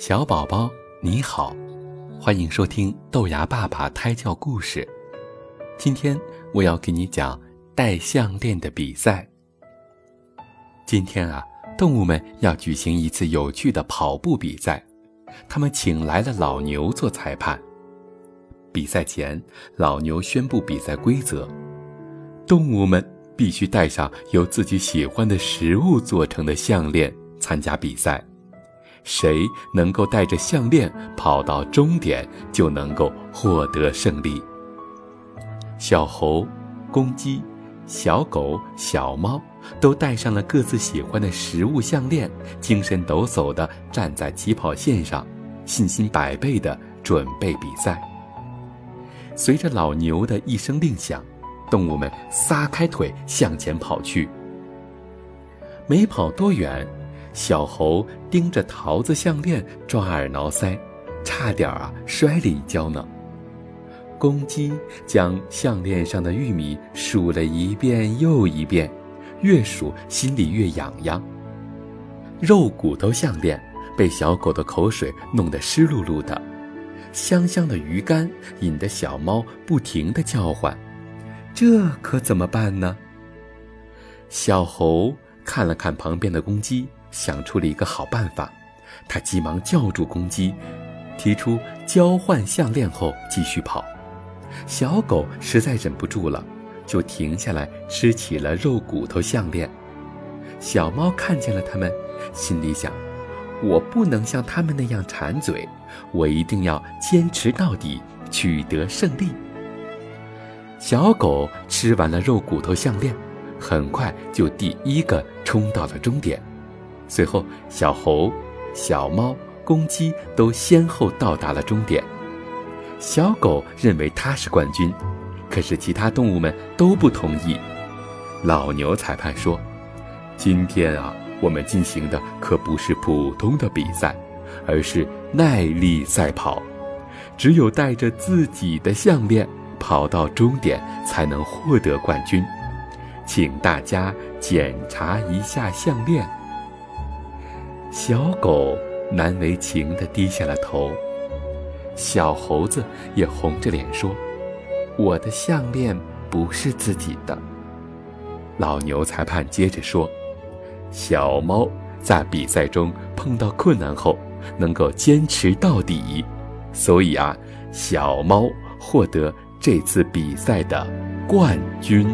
小宝宝你好，欢迎收听豆芽爸爸胎教故事。今天我要给你讲戴项链的比赛。今天啊，动物们要举行一次有趣的跑步比赛，他们请来了老牛做裁判。比赛前，老牛宣布比赛规则：动物们必须戴上由自己喜欢的食物做成的项链参加比赛。谁能够带着项链跑到终点，就能够获得胜利。小猴、公鸡、小狗、小猫都戴上了各自喜欢的食物项链，精神抖擞地站在起跑线上，信心百倍地准备比赛。随着老牛的一声令响，动物们撒开腿向前跑去。没跑多远。小猴盯着桃子项链抓耳挠腮，差点啊摔了一跤呢。公鸡将项链上的玉米数了一遍又一遍，越数心里越痒痒。肉骨头项链被小狗的口水弄得湿漉漉的，香香的鱼干引得小猫不停地叫唤，这可怎么办呢？小猴看了看旁边的公鸡。想出了一个好办法，他急忙叫住公鸡，提出交换项链后继续跑。小狗实在忍不住了，就停下来吃起了肉骨头项链。小猫看见了他们，心里想：我不能像他们那样馋嘴，我一定要坚持到底，取得胜利。小狗吃完了肉骨头项链，很快就第一个冲到了终点。随后，小猴、小猫、公鸡都先后到达了终点。小狗认为它是冠军，可是其他动物们都不同意。老牛裁判说：“今天啊，我们进行的可不是普通的比赛，而是耐力赛跑。只有带着自己的项链跑到终点，才能获得冠军。请大家检查一下项链。”小狗难为情地低下了头，小猴子也红着脸说：“我的项链不是自己的。”老牛裁判接着说：“小猫在比赛中碰到困难后，能够坚持到底，所以啊，小猫获得这次比赛的冠军。”